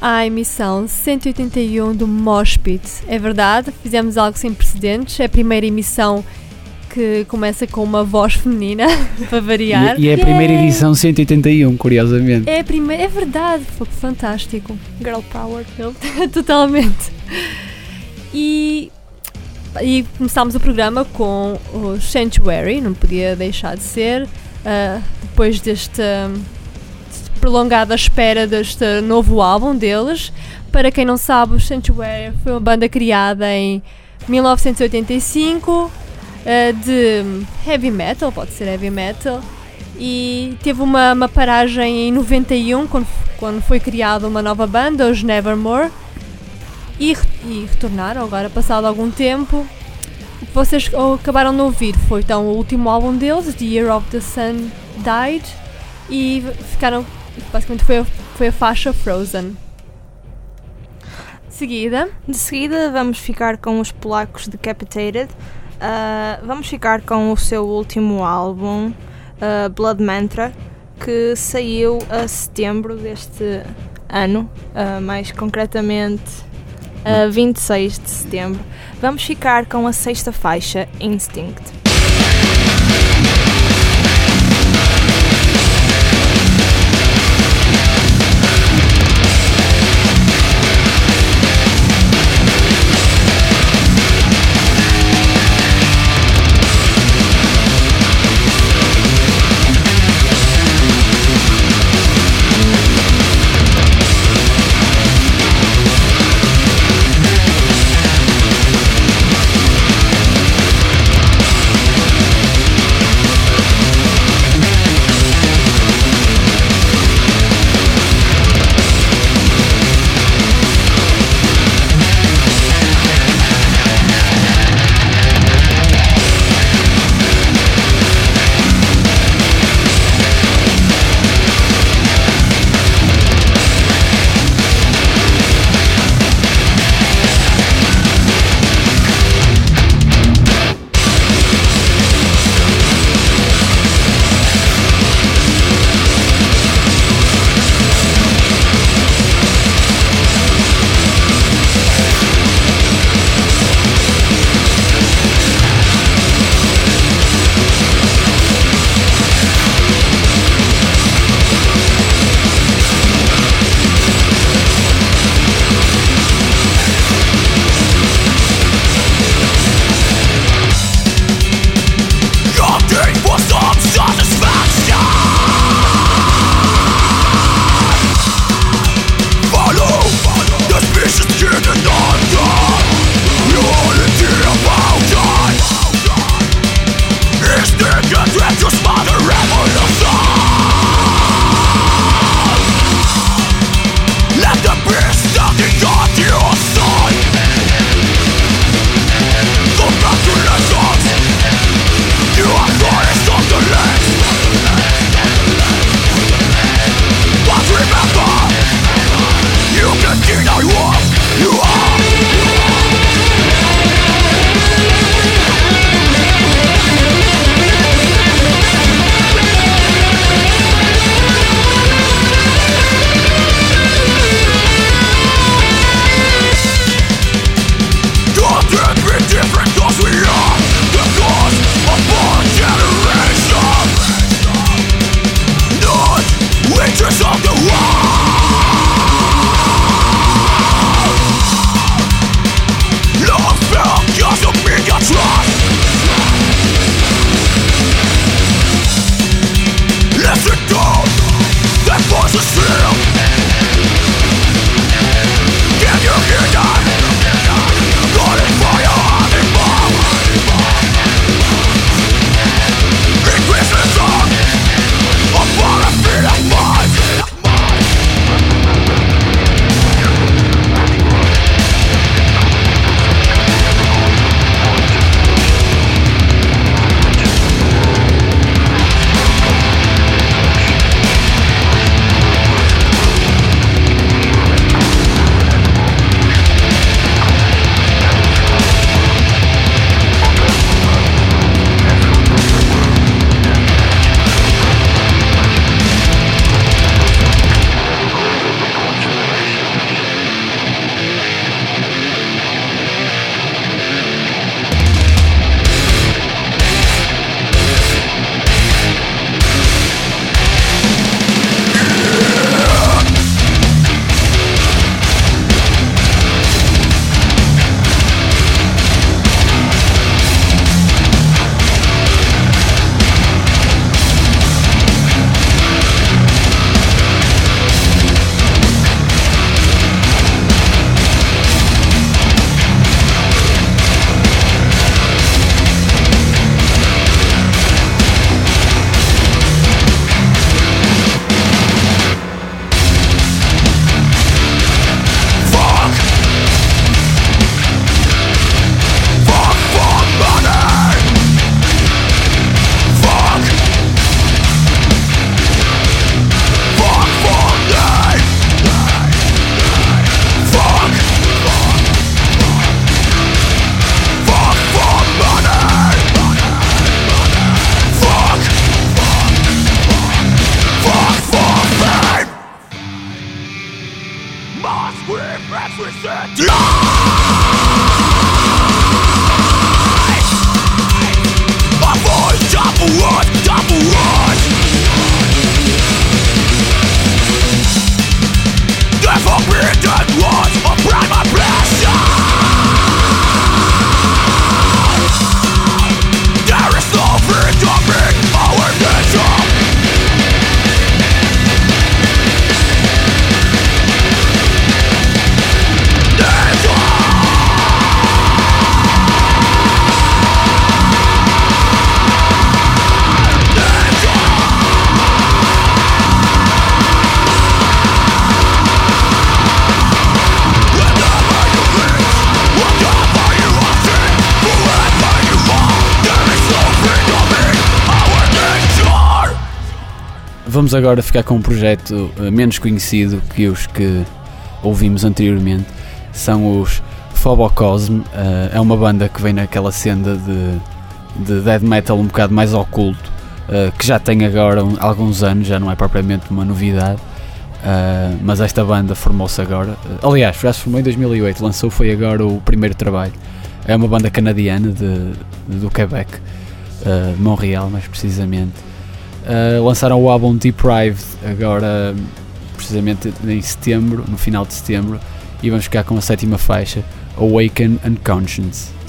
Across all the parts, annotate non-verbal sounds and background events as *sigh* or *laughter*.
à emissão 181 do Moshpit. É verdade, fizemos algo sem precedentes. É a primeira emissão que começa com uma voz feminina, *laughs* para variar. E, e é a primeira edição 181, curiosamente. É a primeira, é verdade, foi fantástico. Girl power, *laughs* totalmente. E, e começámos o programa com o Sanctuary, não podia deixar de ser, uh, depois deste prolongada espera deste novo álbum deles. Para quem não sabe, o Sanctuary foi uma banda criada em 1985 uh, eh, de heavy metal, pode ser heavy metal, e teve uma, uma paragem em 91 quando, quando foi criada uma nova banda, os Nevermore, e, e retornaram agora, passado algum tempo. O que vocês acabaram de ouvir foi então o último álbum deles, The Year of the Sun Died, e ficaram basicamente foi a, foi a faixa Frozen. seguida, De seguida vamos ficar com os polacos Decapitated. Ah, vamos ficar com o seu último álbum, ah, Blood Mantra, que saiu a setembro deste ano, ah, mais concretamente a 26 de setembro. Vamos ficar com a sexta faixa. Instinct vamos agora ficar com um projeto uh, menos conhecido que os que ouvimos anteriormente. São os Phobocosm. Uh, é uma banda que vem naquela senda de, de death metal um bocado mais oculto, uh, que já tem agora um, alguns anos, já não é propriamente uma novidade. Uh, mas esta banda formou-se agora. aliás, já se formou em 2008, lançou foi agora o primeiro trabalho. É uma banda canadiana de, de do Quebec, Montreal mais precisamente. Lançaram o álbum Deprived agora, precisamente em setembro, no final de setembro, e vamos ficar com a sétima faixa, Awaken and Conscience.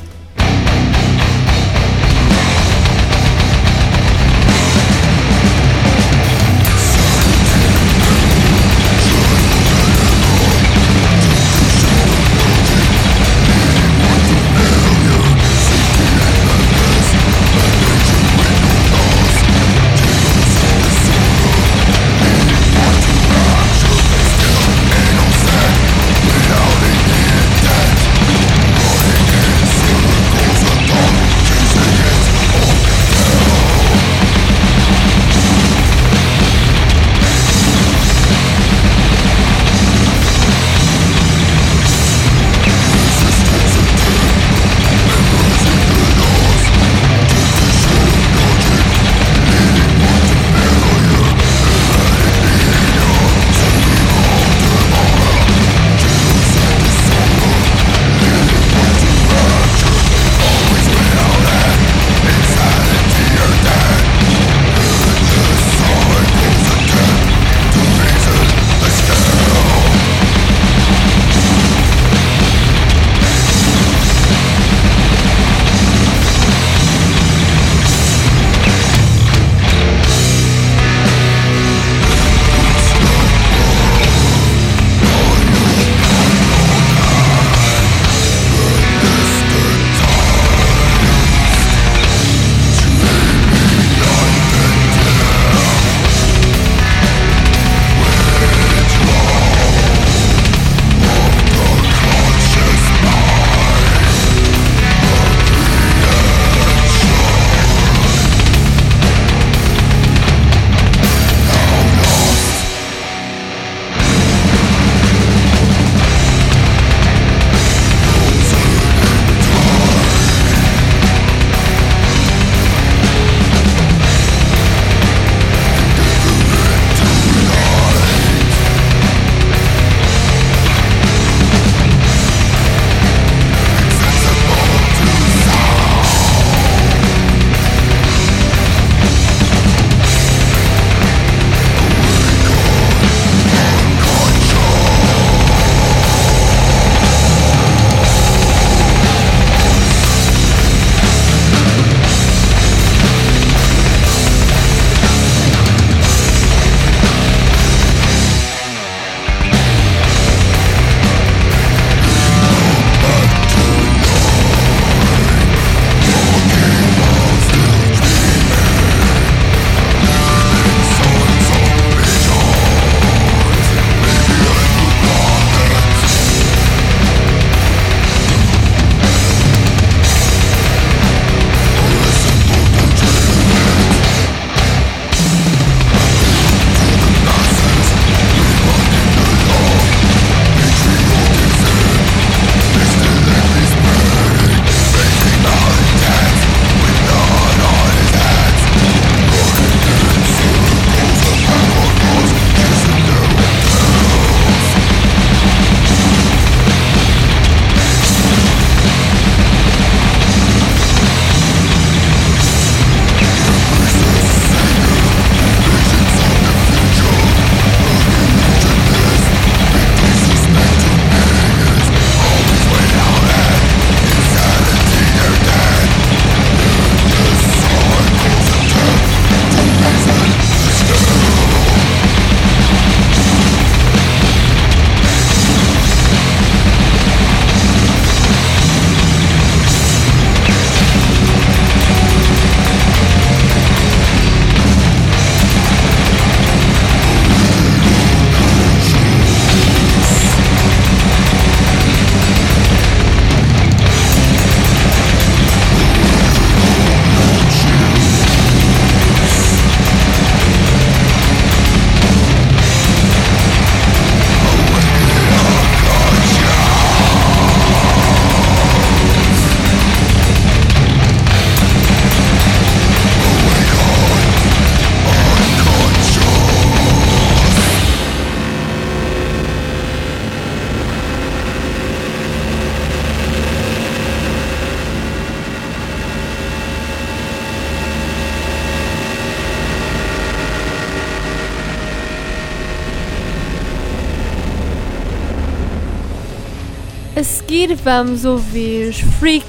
Vamos ouvir Freak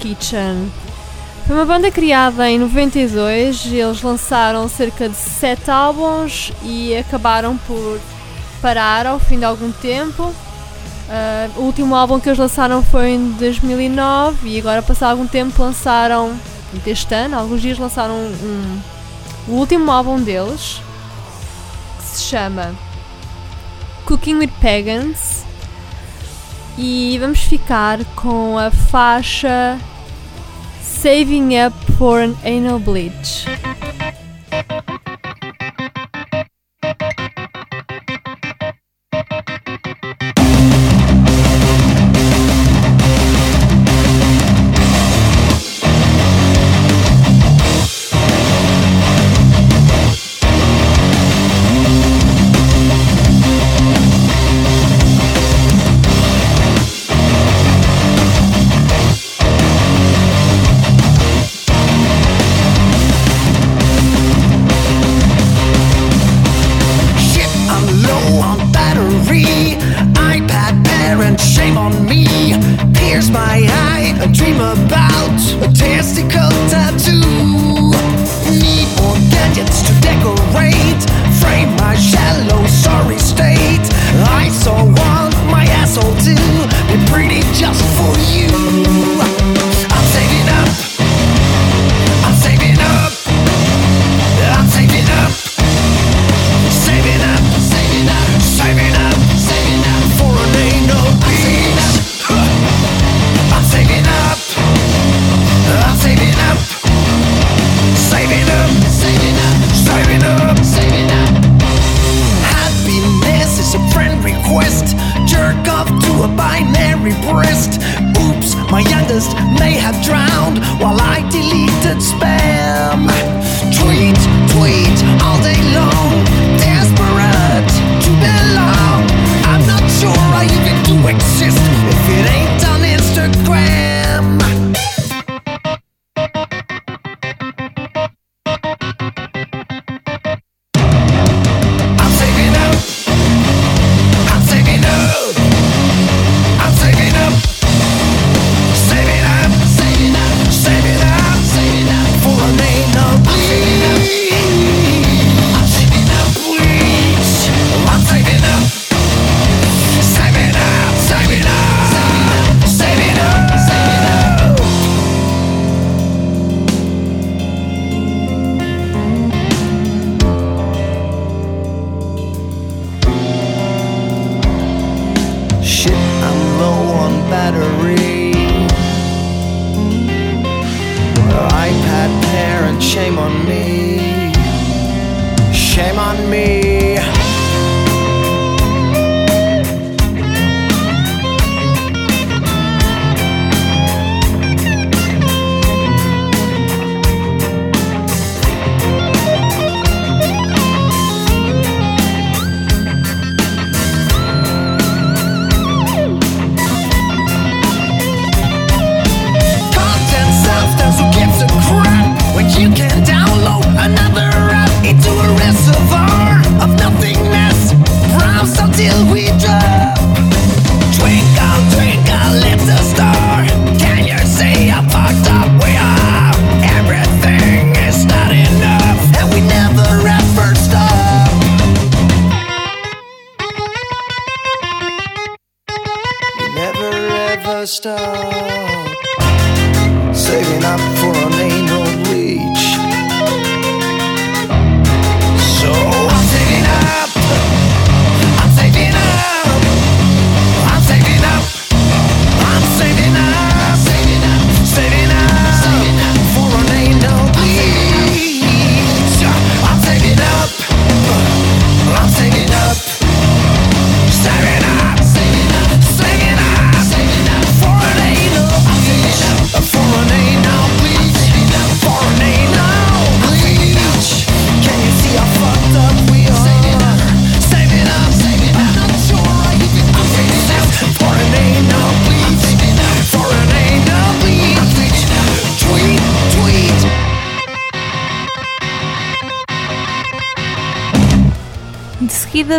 Kitchen. Foi uma banda criada em 92, eles lançaram cerca de 7 álbuns e acabaram por parar ao fim de algum tempo. Uh, o último álbum que eles lançaram foi em 2009 e agora, passado algum tempo, lançaram, deste ano, alguns dias lançaram um, um, o último álbum deles que se chama Cooking with Pagans e vamos ficar com a faixa Saving Up for an Anal Bleach.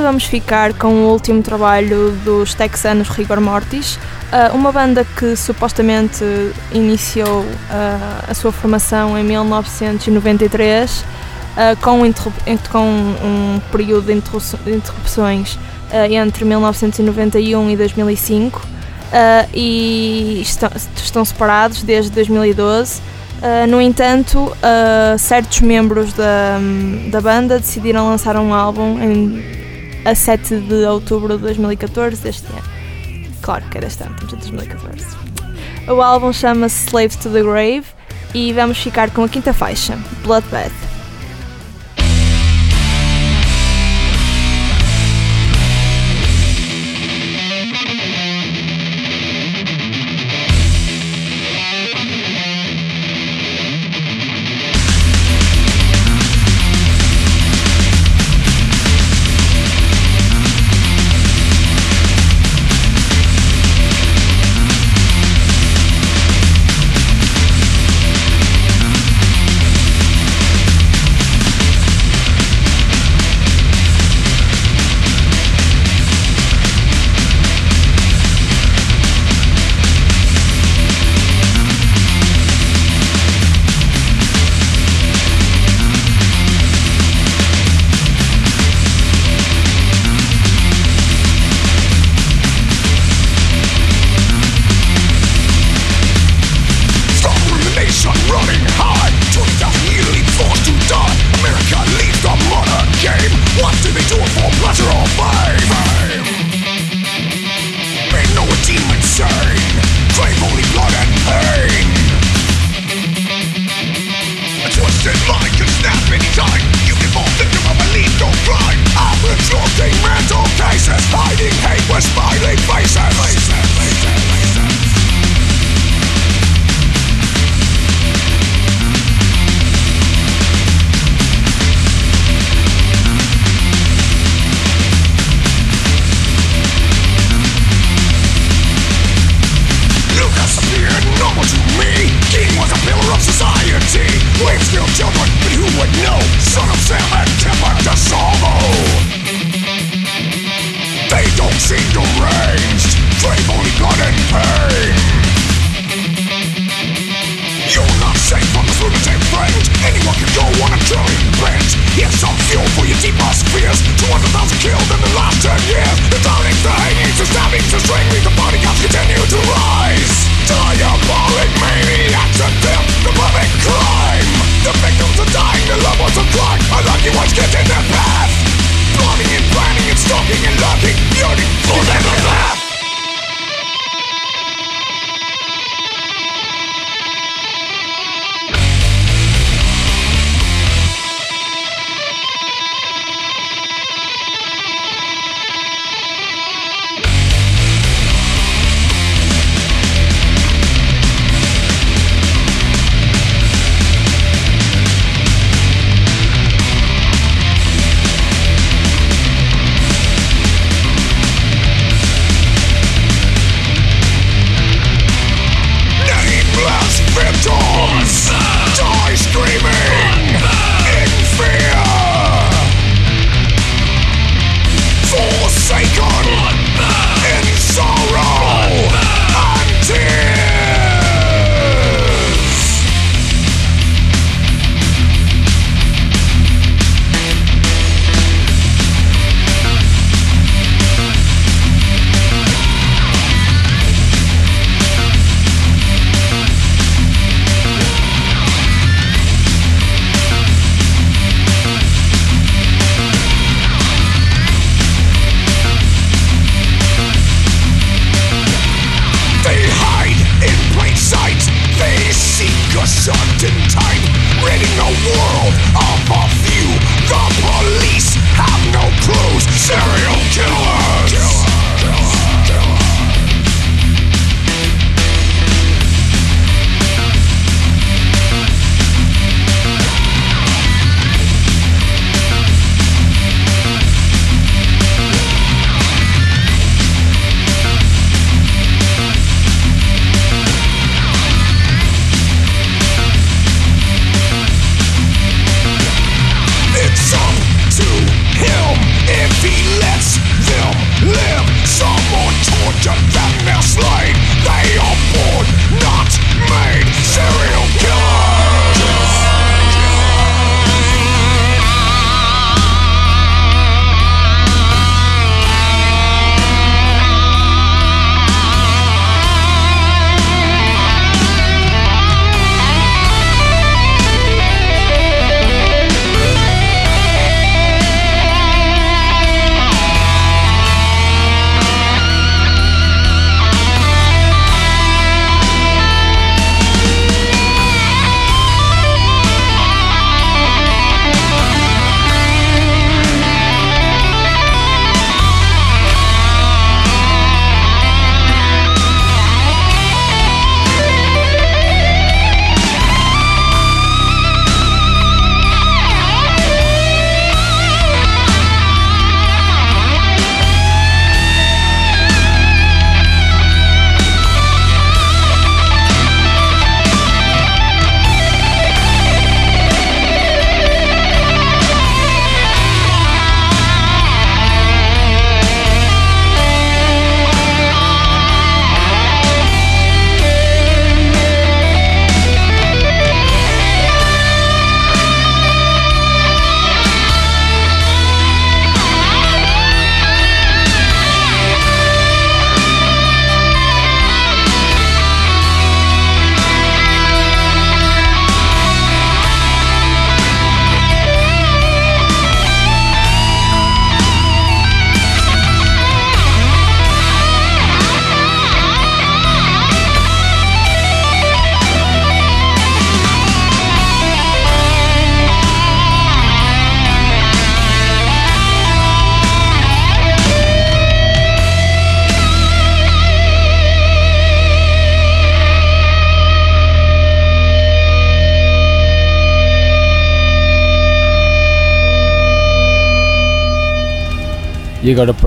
Vamos ficar com o último trabalho dos texanos Rigor Mortis, Uh, uma banda que supostamente iniciou uh, a sua formação em 1993, uh, com, um período de interrupções entre 1991 e 2005, e estão, separados desde 2012. no entanto, certos membros da, da banda decidiram lançar um álbum em, a 7 de outubro de 2014 deste ano. Claro que era este ano, estamos em 2014. O álbum chama-se Slave to the Grave e vamos ficar com a quinta faixa, Bloodbath.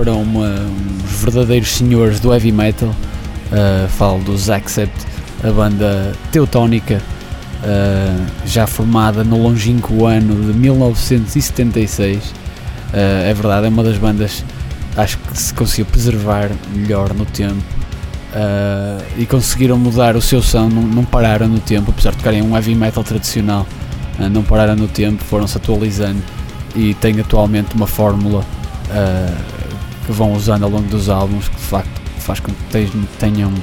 Para uma, uns verdadeiros senhores do heavy metal. Uh, falo dos Accept, a banda teutónica, uh, já formada no longínquo ano de 1976. Uh, é verdade, é uma das bandas acho que se conseguiu preservar melhor no tempo e conseguiram mudar o seu som, não, não, pararam no tempo, apesar de tocarem um heavy metal tradicional, não pararam no tempo, foram-se atualizando e têm atualmente uma fórmula que vão usando ao longo dos álbuns que de facto faz com que tenham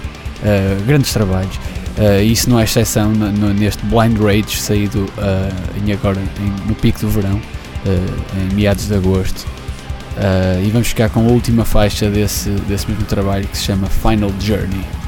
grandes trabalhos. Uh, isso não é exceção no, no, neste Blind Rage saído uh, em agora em, no pico do verão, uh, em meados de agosto. e vamos ficar com a última faixa desse, desse mesmo trabalho que se chama Final Journey.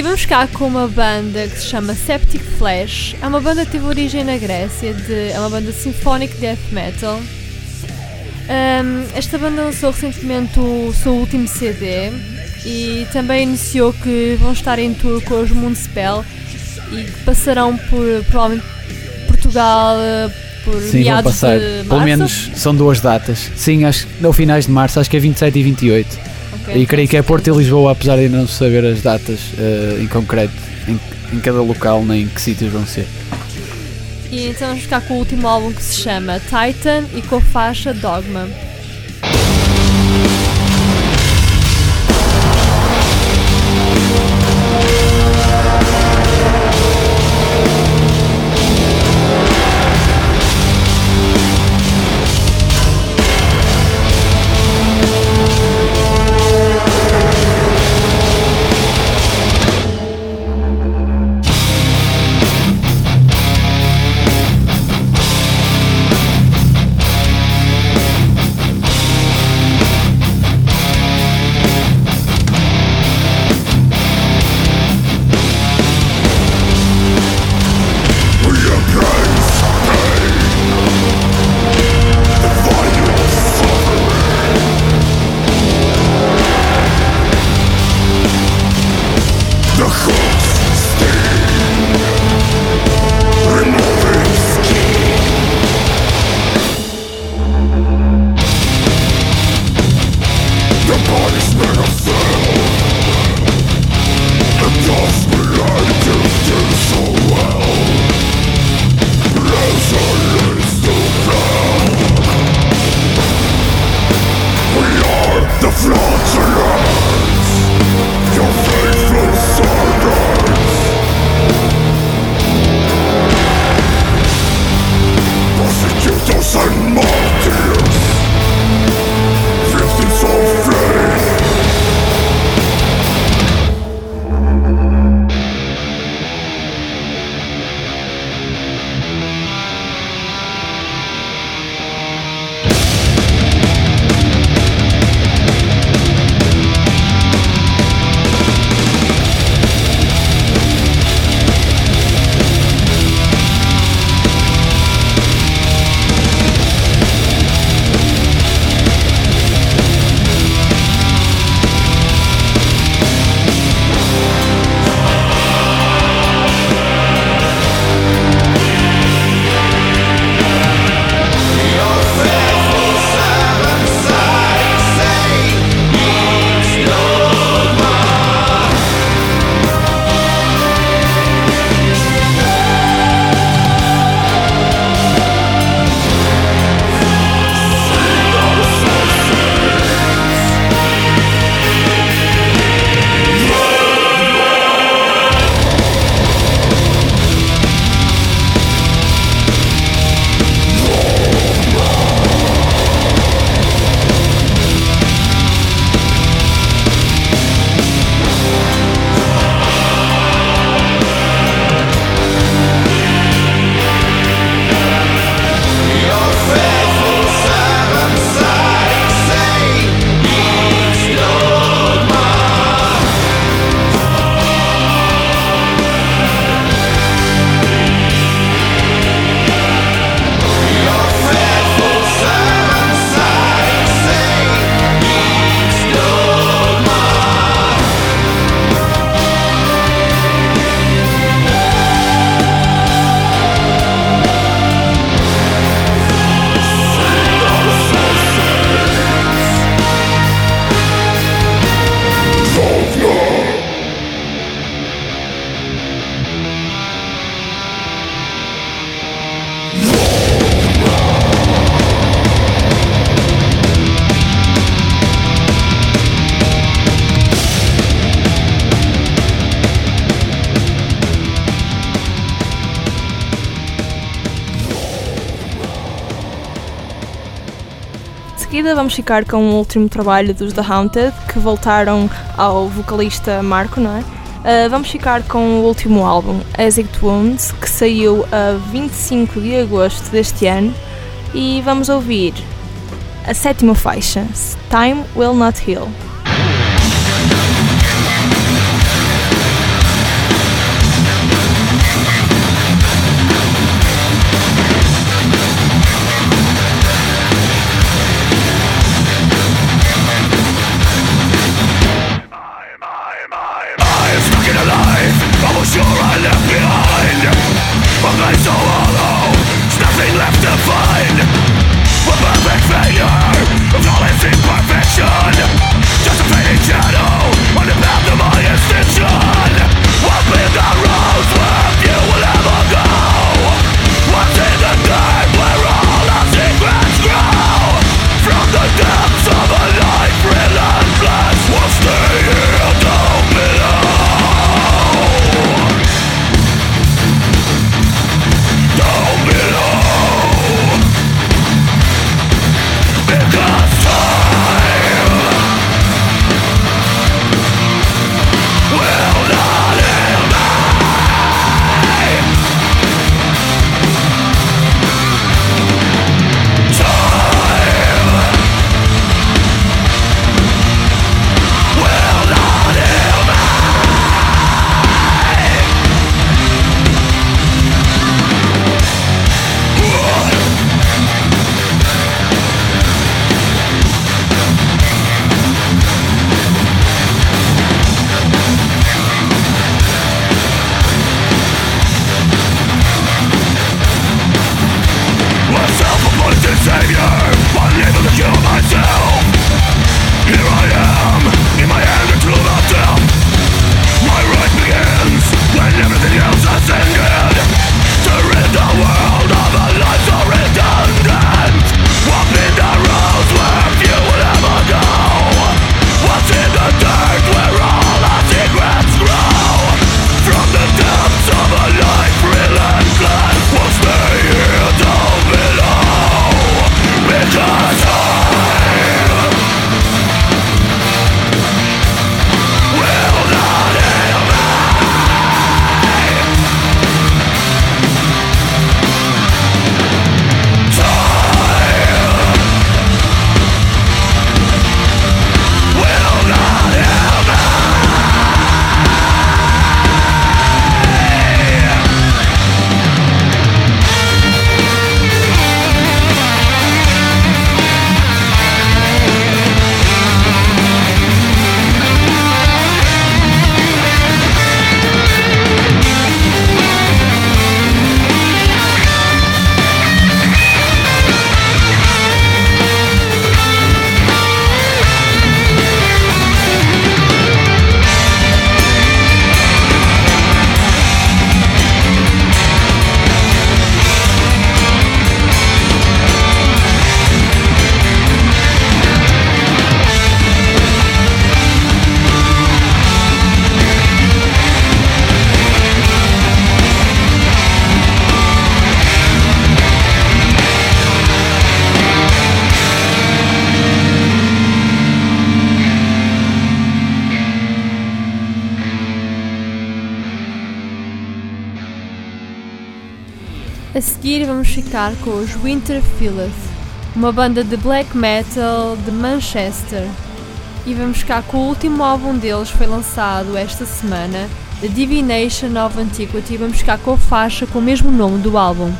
Vamos ficar com uma banda que se chama Septic Flash. É uma banda que teve origem na Grécia, de, é uma banda symphonic death metal. Um, esta banda lançou recentemente o seu último CD e também anunciou que vão estar em tour com os Moonspell e que passarão por provavelmente Portugal por Sim, vão passar. Pelo menos são duas datas. Sim, acho que no finais de março, acho que é 27 e 28. E creio que é Porto e Lisboa, apesar de não saber as datas uh, em concreto em, em cada local nem em que sítios vão ser. E então vamos ficar com o último álbum que se chama Titan e com a faixa Dogma. Vamos ficar com o último trabalho dos The Haunted, que voltaram ao vocalista Marco, não é? Uh, vamos ficar com o último álbum, Exit Wounds, que saiu a 25 de agosto deste ano, e vamos ouvir a sétima faixa, Time Will Not Heal. Ficar com os Winter uma banda de black metal de Manchester. E vamos ficar com o último álbum deles, foi lançado esta semana, The Divination of Antiquity. Vamos ficar com a faixa com o mesmo nome do álbum.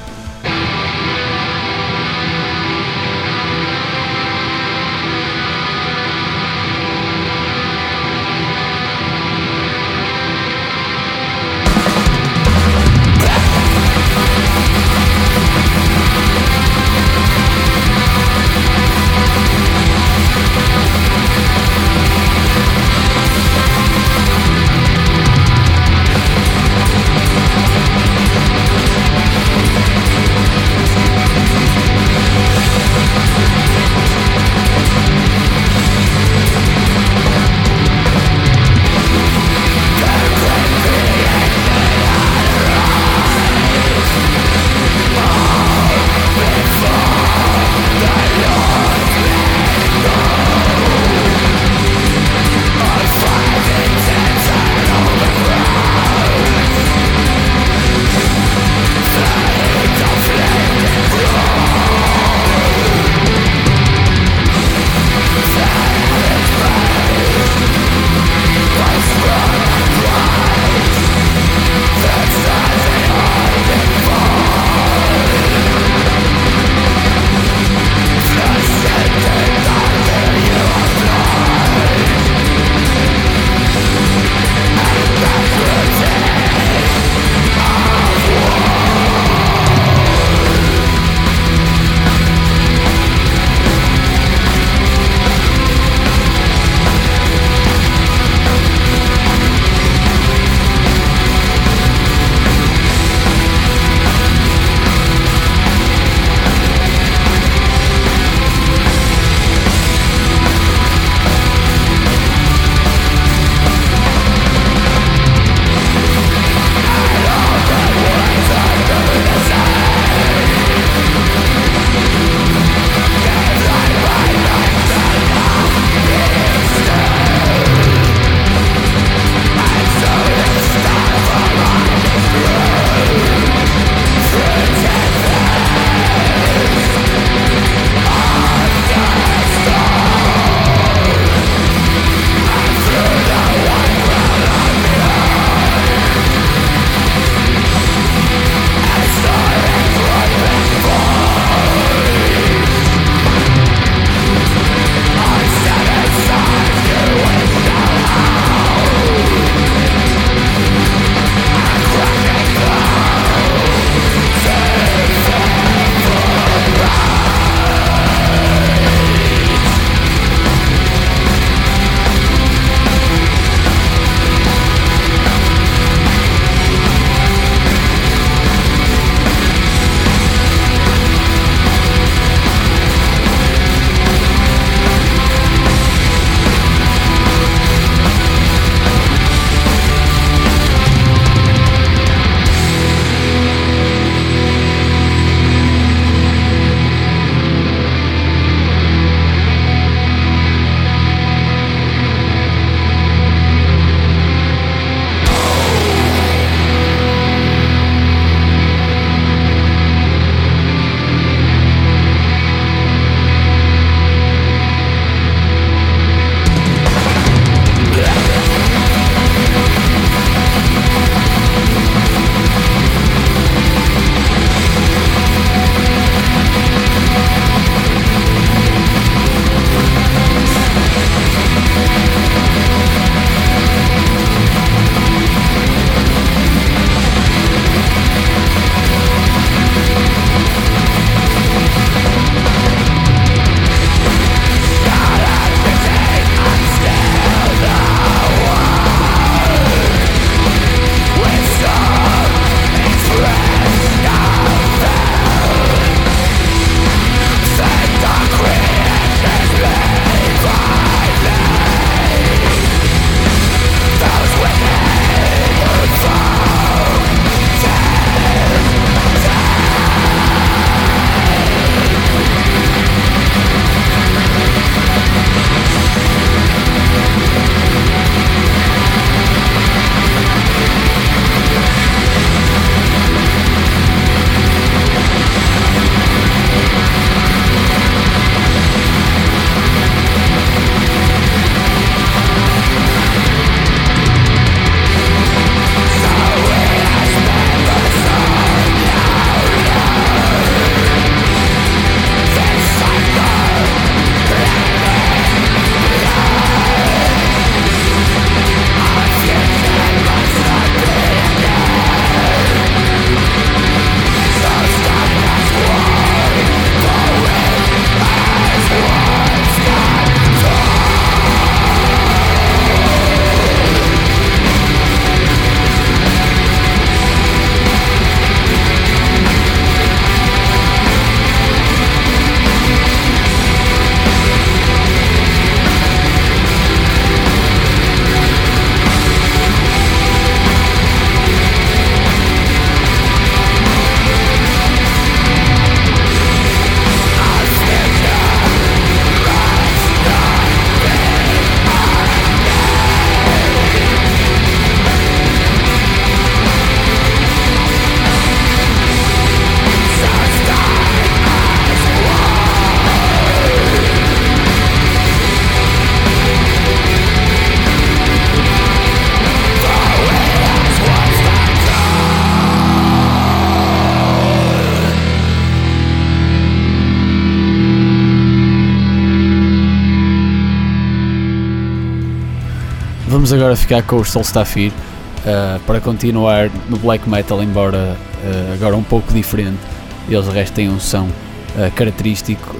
Vamos agora ficar com os Solstafir uh, para continuar no black metal, embora uh, agora um pouco diferente. Eles de resto têm um som uh, característico,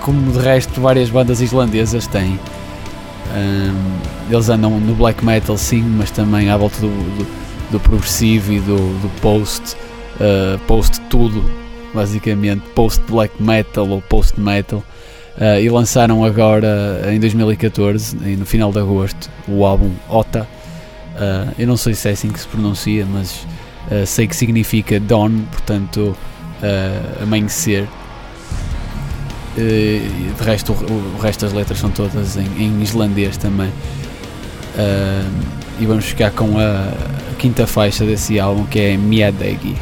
como de resto várias bandas islandesas têm. Um, eles andam no black metal sim, mas também à volta do, do, do progressivo e do, do post, post tudo, basicamente, post black metal ou post metal. Uh, e lançaram agora em 2014, no final de agosto, o álbum Ota. Uh, eu não sei se é assim que se pronuncia, mas uh, sei que significa dawn, portanto, amanhecer. de resto, o, o, resto das letras são todas em, em islandês também. e vamos ficar com a, a quinta faixa desse álbum que é Miadegi.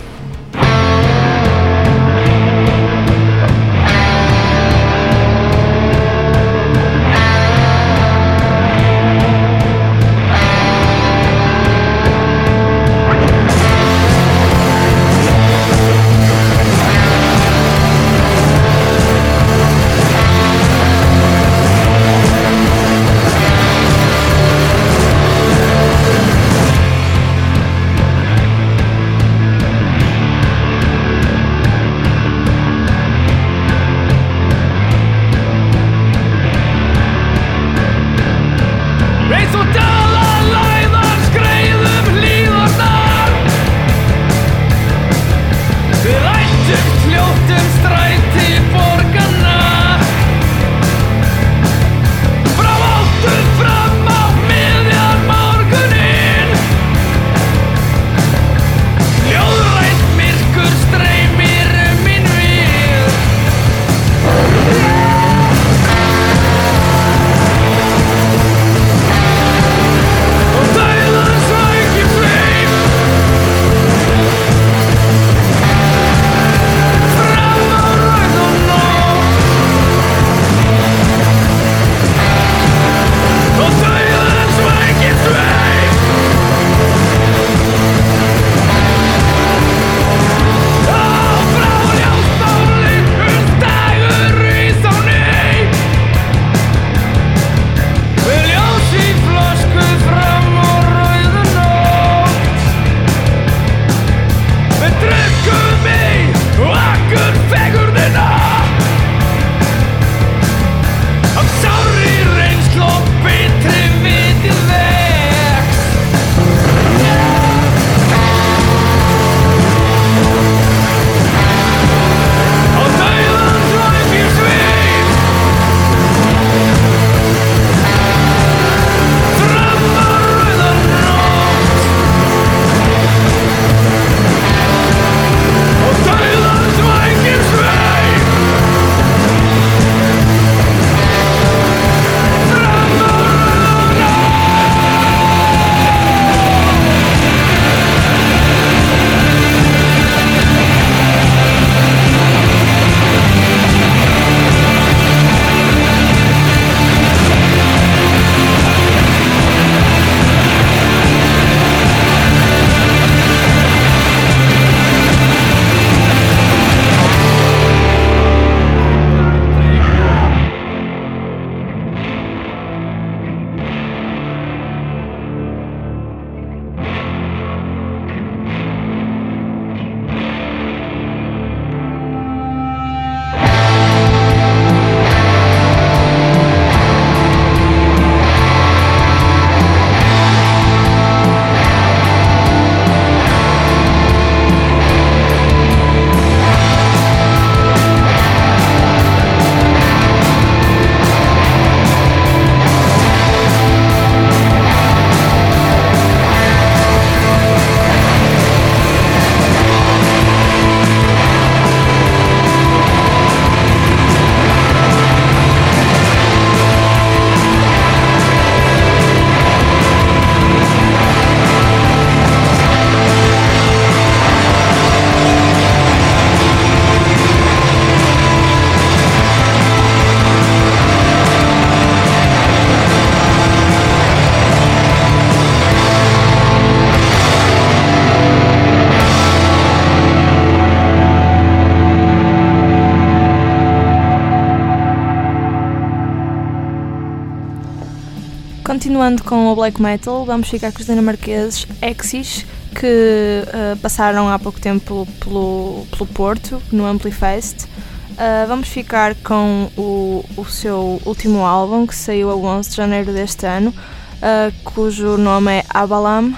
Continuando com o black metal, vamos ficar com os dinamarqueses Exis, que uh, passaram há pouco tempo pelo, pelo Porto, no Amplifest. Uh, vamos ficar com o, o seu último álbum, que saiu a 11 de janeiro deste ano, uh, cujo nome é Abalam.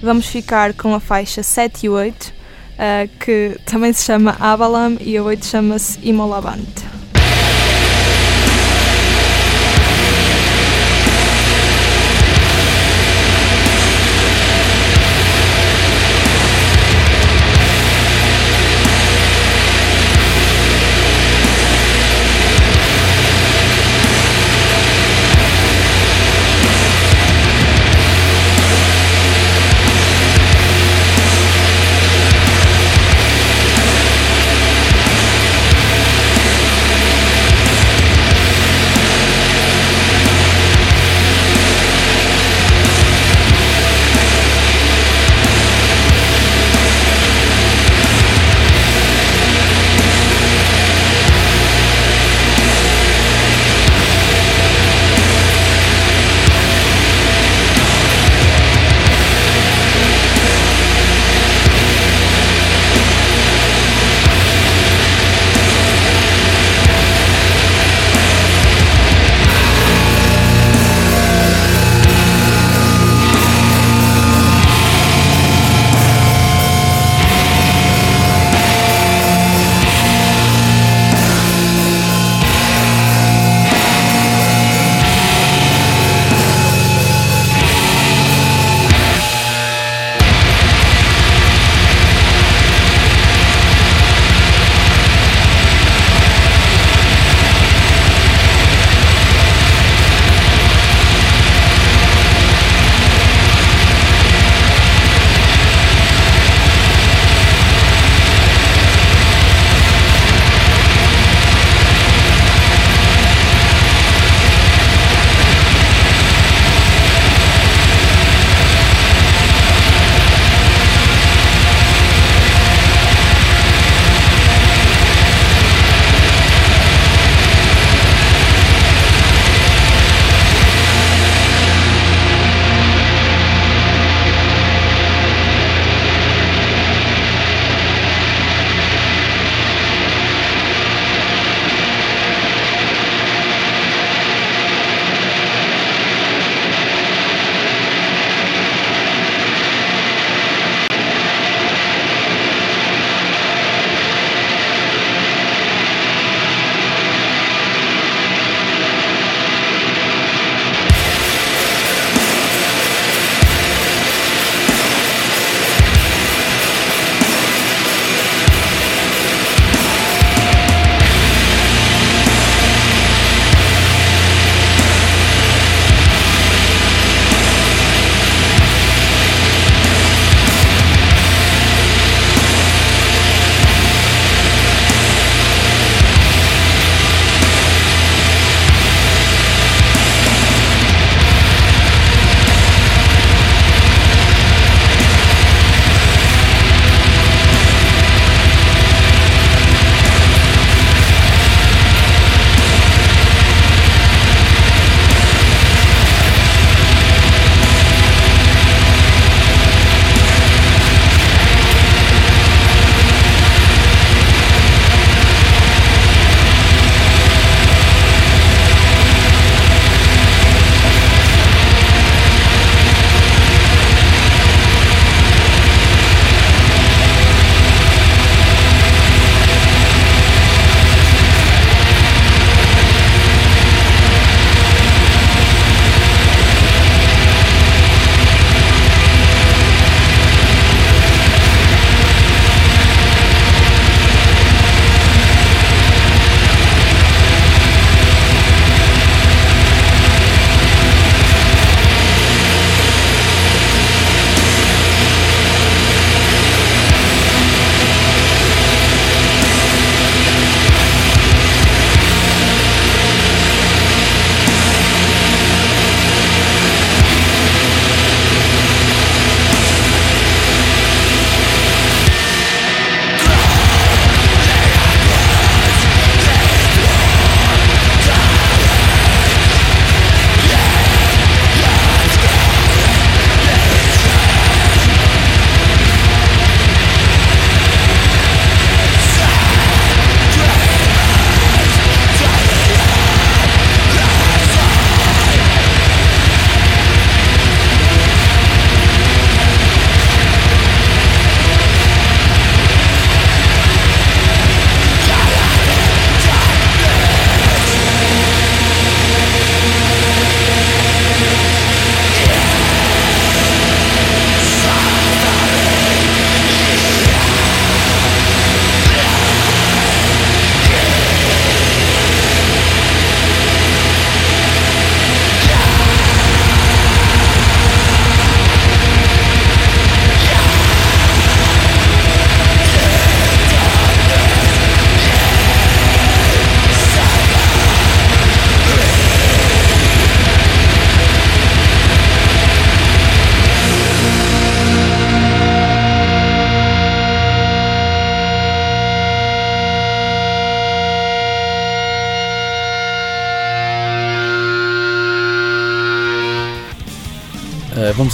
Vamos ficar com a faixa 7 e 8, que também se chama Abalam, e a 8 chama-se Imolabante.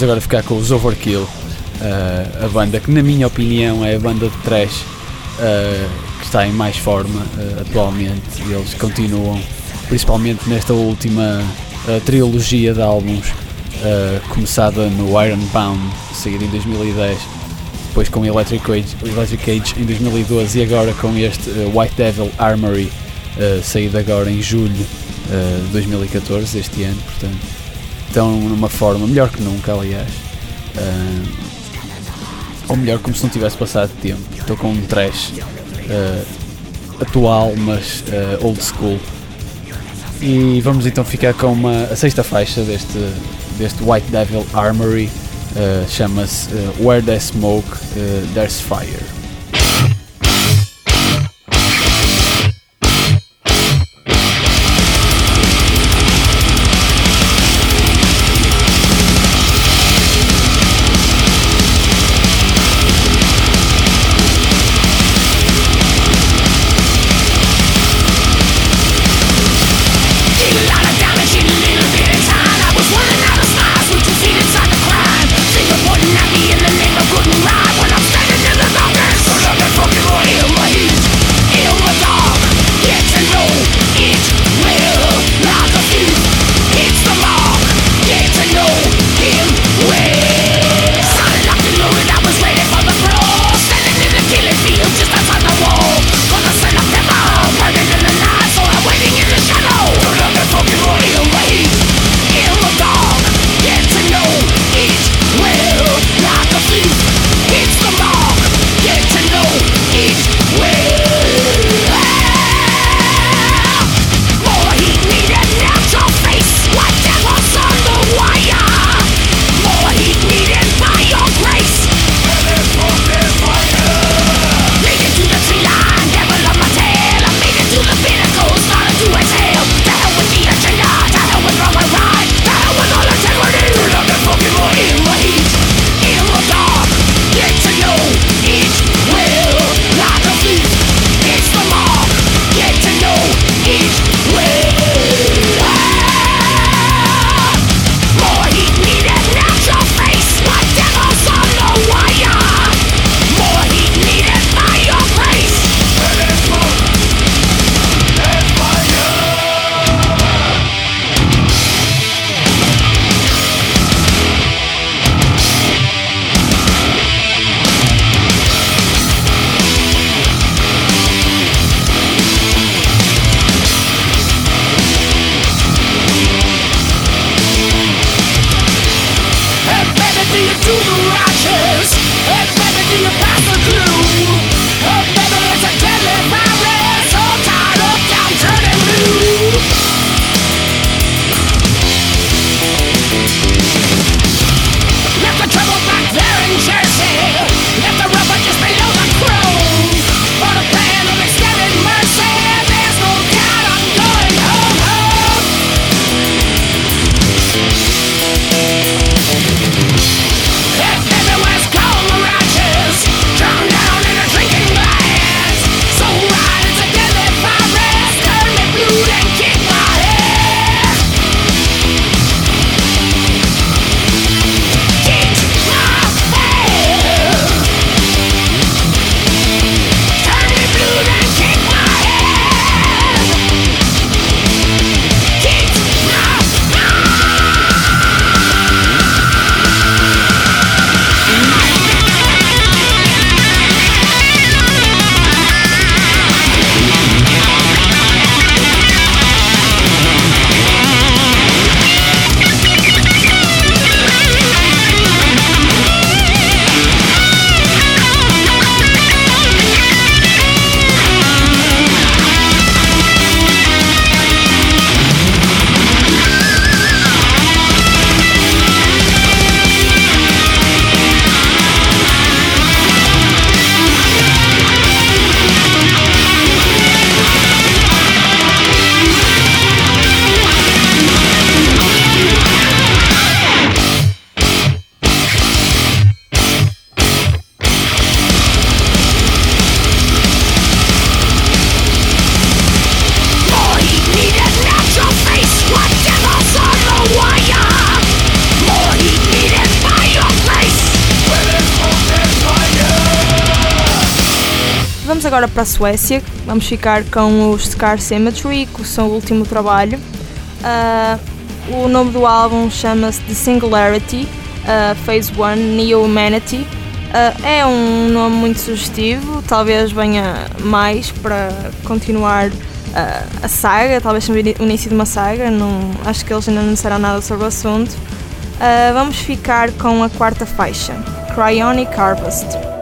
Vamos agora ficar com os Overkill, uh, a banda que, na minha opinião, é a banda de trash uh, que está em mais forma atualmente. Eles continuam, principalmente nesta última trilogia de álbuns, começada no Ironbound, saída em 2010, depois com Electric Age, Electric Age em 2012 e agora com este White Devil Armory, saído agora em julho de 2014, este ano, portanto estão numa forma melhor que nunca, aliás. Uh, ou melhor, como se não tivesse passado tempo. Estou com um trash uh, atual, mas uh, old school. E vamos então ficar com uma, a sexta faixa deste, deste White Devil Armory. Chama-se Where There's Smoke, There's Fire. A Suécia, vamos ficar com os Scar Symmetry, com o seu último trabalho. Uh, o nome do álbum chama-se The Singularity, uh, Phase 1 Neo Humanity. Uh, é um nome muito sugestivo, talvez venha mais para continuar a saga, talvez o início de uma saga, não, acho que eles ainda não disseram nada sobre o assunto. Vamos ficar com a quarta faixa, Cryonic Harvest.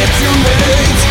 It's too late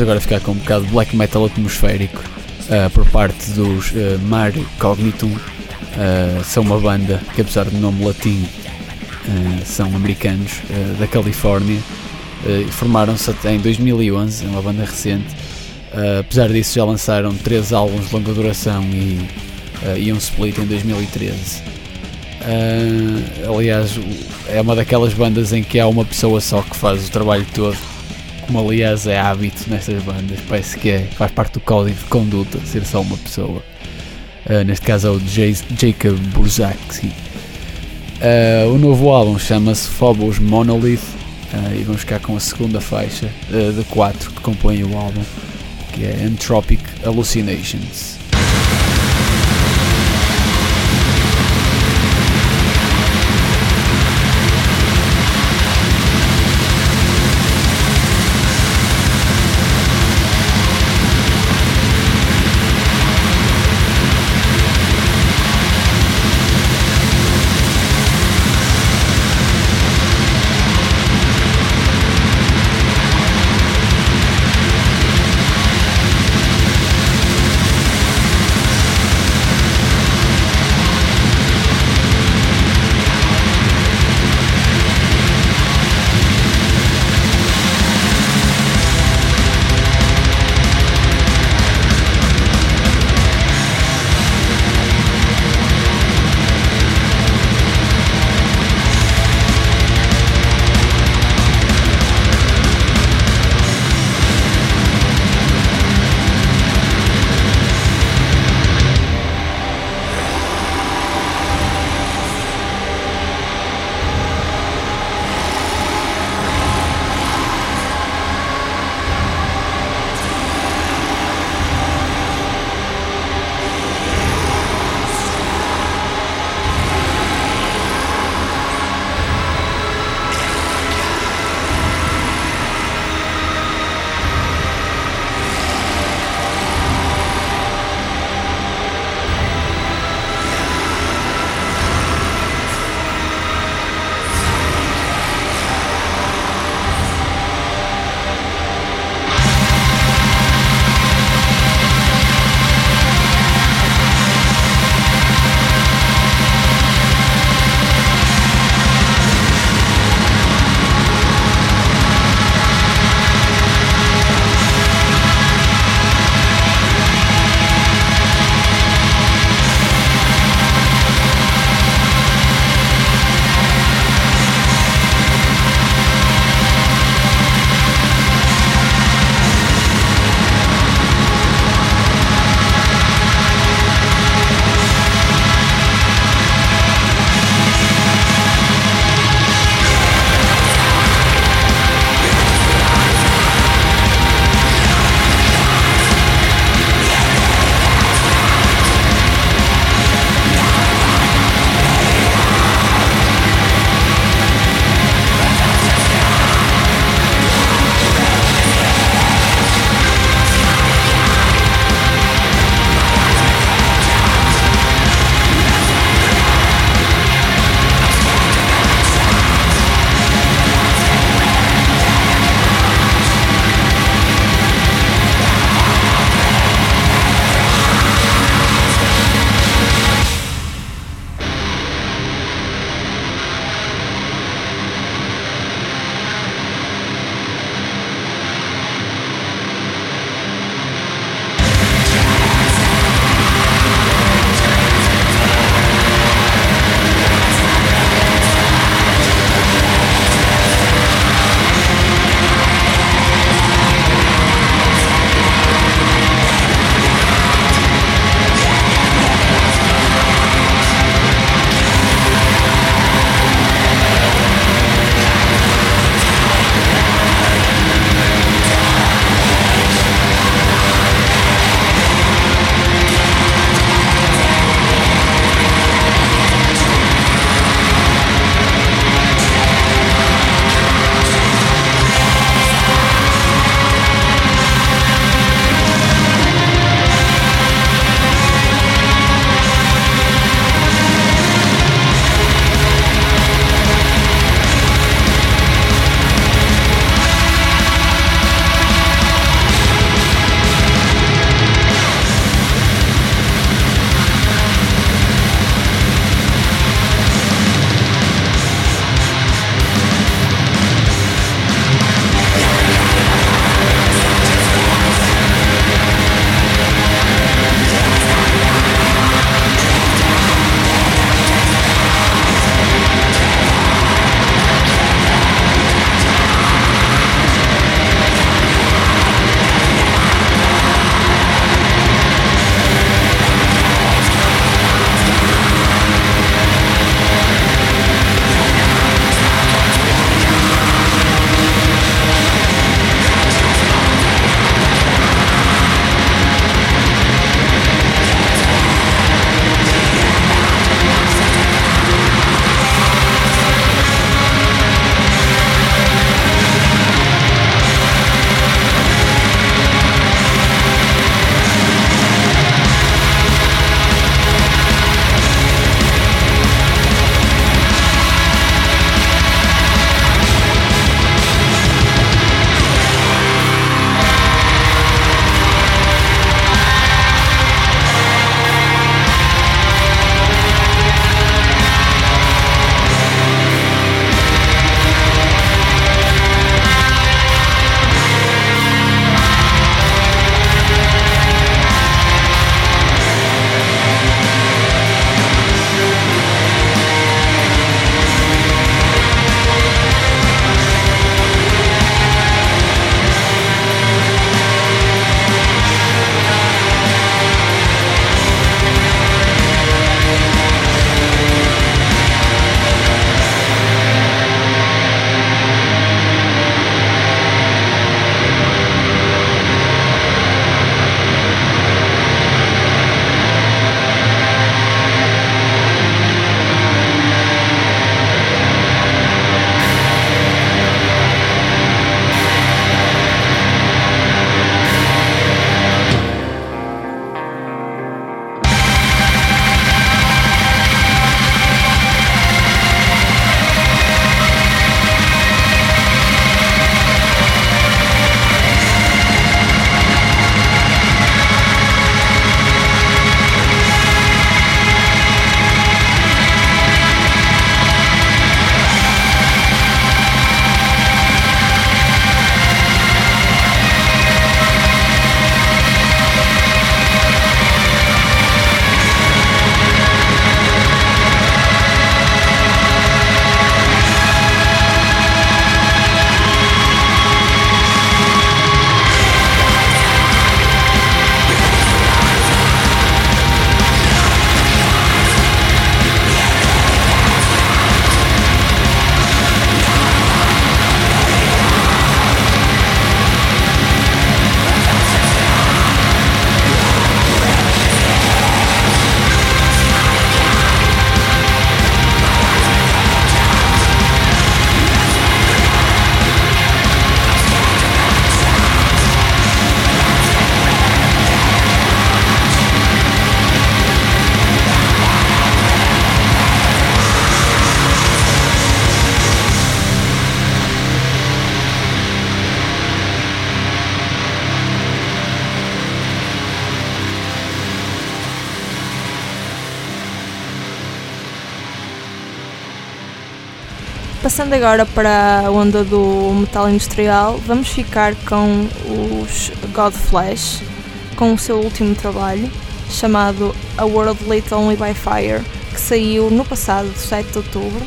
vamos agora ficar com um bocado de black metal atmosférico uh, por parte dos uh, Mario Cognitum. são uma banda que, apesar do nome latim, são americanos da Califórnia formaram-se em 2011, é uma banda recente. apesar disso, já lançaram três álbuns de longa duração e, e um split em 2013. aliás, é uma daquelas bandas em que há uma pessoa só que faz o trabalho todo como aliás é hábito nestas bandas, parece que é, faz parte do código de conduta ser só uma pessoa. Uh, neste caso é o J Jacob Burzak. Uh, o novo álbum chama-se Phobos Monolith uh, e vamos ficar com a segunda faixa de quatro que compõem o álbum, que é Entropic Hallucinations. Passando agora para a onda do metal industrial, vamos ficar com os Godflesh, com o seu último trabalho, chamado A World Lit Only by Fire, que saiu no passado 7 de outubro,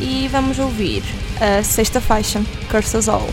e vamos ouvir a sexta faixa, Curse Us All.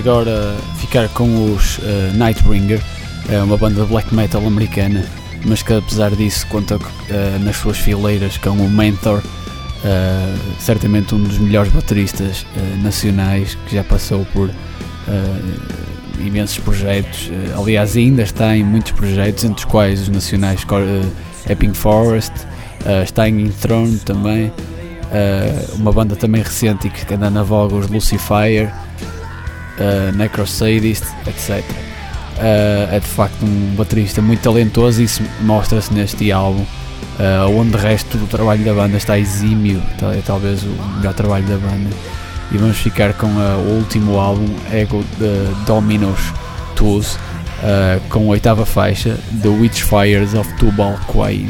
Agora ficar com os uh, Nightbringer, é uma banda black metal americana, mas que apesar disso conta uh, nas suas fileiras com o Mentor, uh, certamente um dos melhores bateristas nacionais que já passou por imensos projetos. aliás, ainda está em muitos projetos, entre os quais os nacionais Epping Forest, está em Throne também. uma banda também recente e que anda na voga, os Lucifer, uh, Necrosadist, etc. Uh, é de facto um baterista muito talentoso e isso mostra-se neste álbum, uh, onde de resto do trabalho da banda está exímio, é talvez o melhor trabalho da banda. E vamos ficar com o último álbum, Ego de Dominos Tools, com a oitava faixa, The Witchfires of Tubal Quain.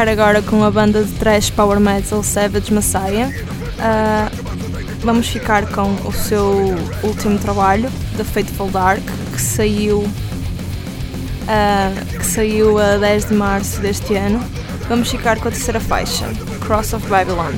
Ficar agora com a banda de thrash power metal Savage Messiah. Uh, vamos ficar com o seu último trabalho, The Fateful Dark, que saiu, uh, que saiu a 10 de março deste ano. Vamos ficar com a terceira faixa, Cross of Babylon.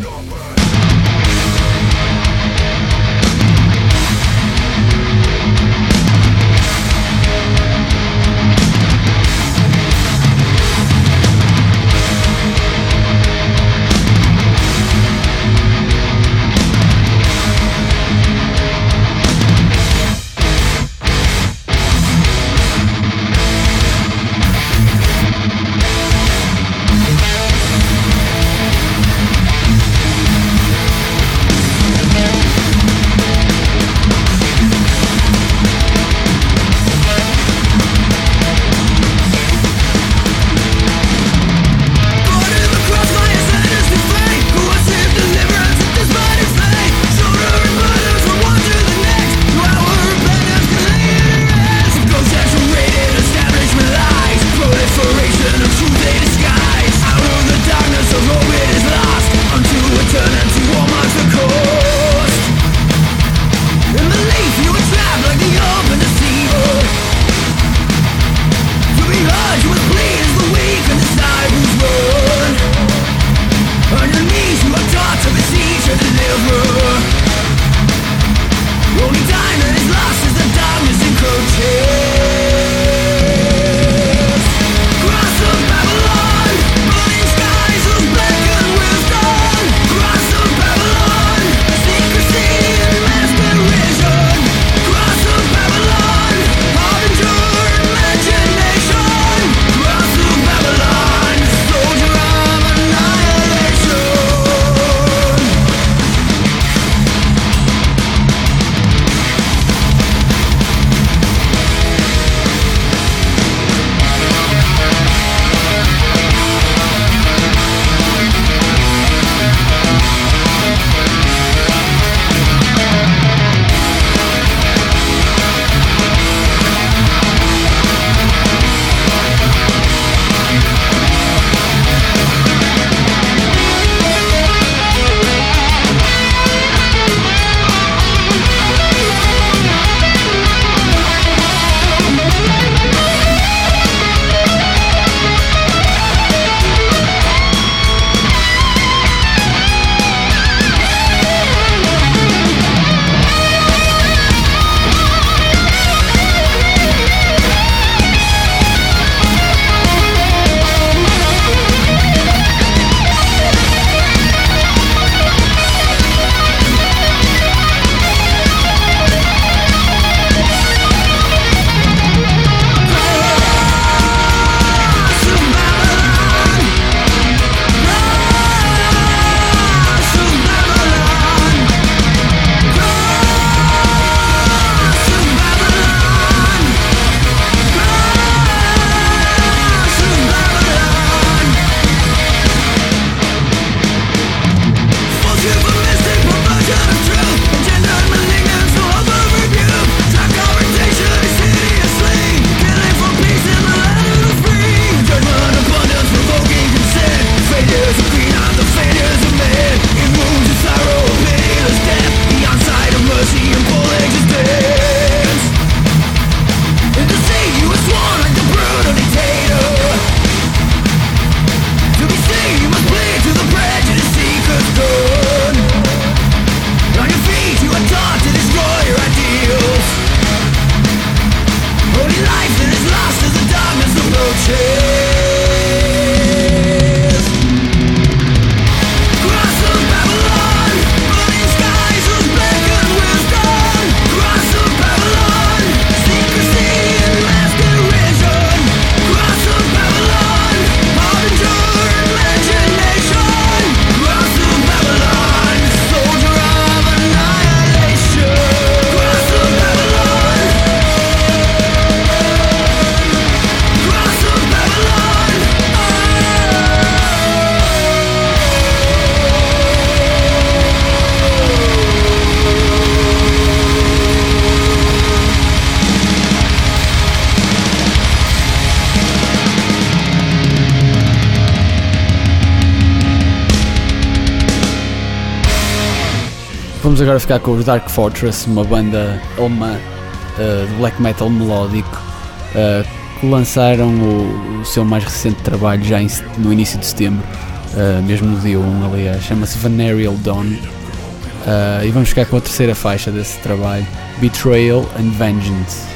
Agora ficar com os Dark Fortress, uma banda alemã uh, de black metal melódico uh, que lançaram o, o, seu mais recente trabalho já em, no início de setembro, uh, mesmo no dia 1, aliás, chama-se Venereal Dawn. e vamos ficar com a terceira faixa desse trabalho, Betrayal and Vengeance.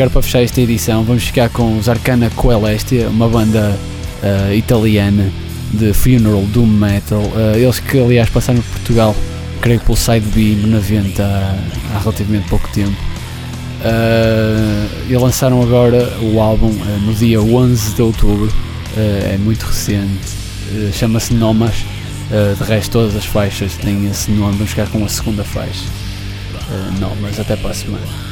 Agora para fechar esta edição vamos ficar com os Arcana Coelestia, uma banda uh, italiana de funeral doom metal. Uh, eles que aliás passaram por Portugal, creio pelo Side B no 90 há, há relativamente pouco tempo. Uh, e lançaram agora o álbum no dia 11 de outubro, é muito recente, chama-se Nomas. de resto, todas as faixas têm esse nome. Vamos ficar com a segunda faixa. Nomas, até para a semana.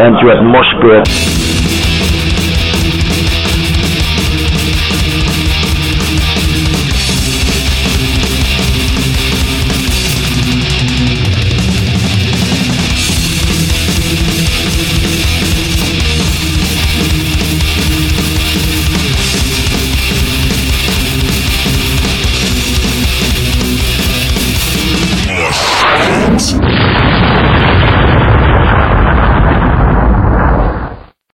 ends you at Moshbridge.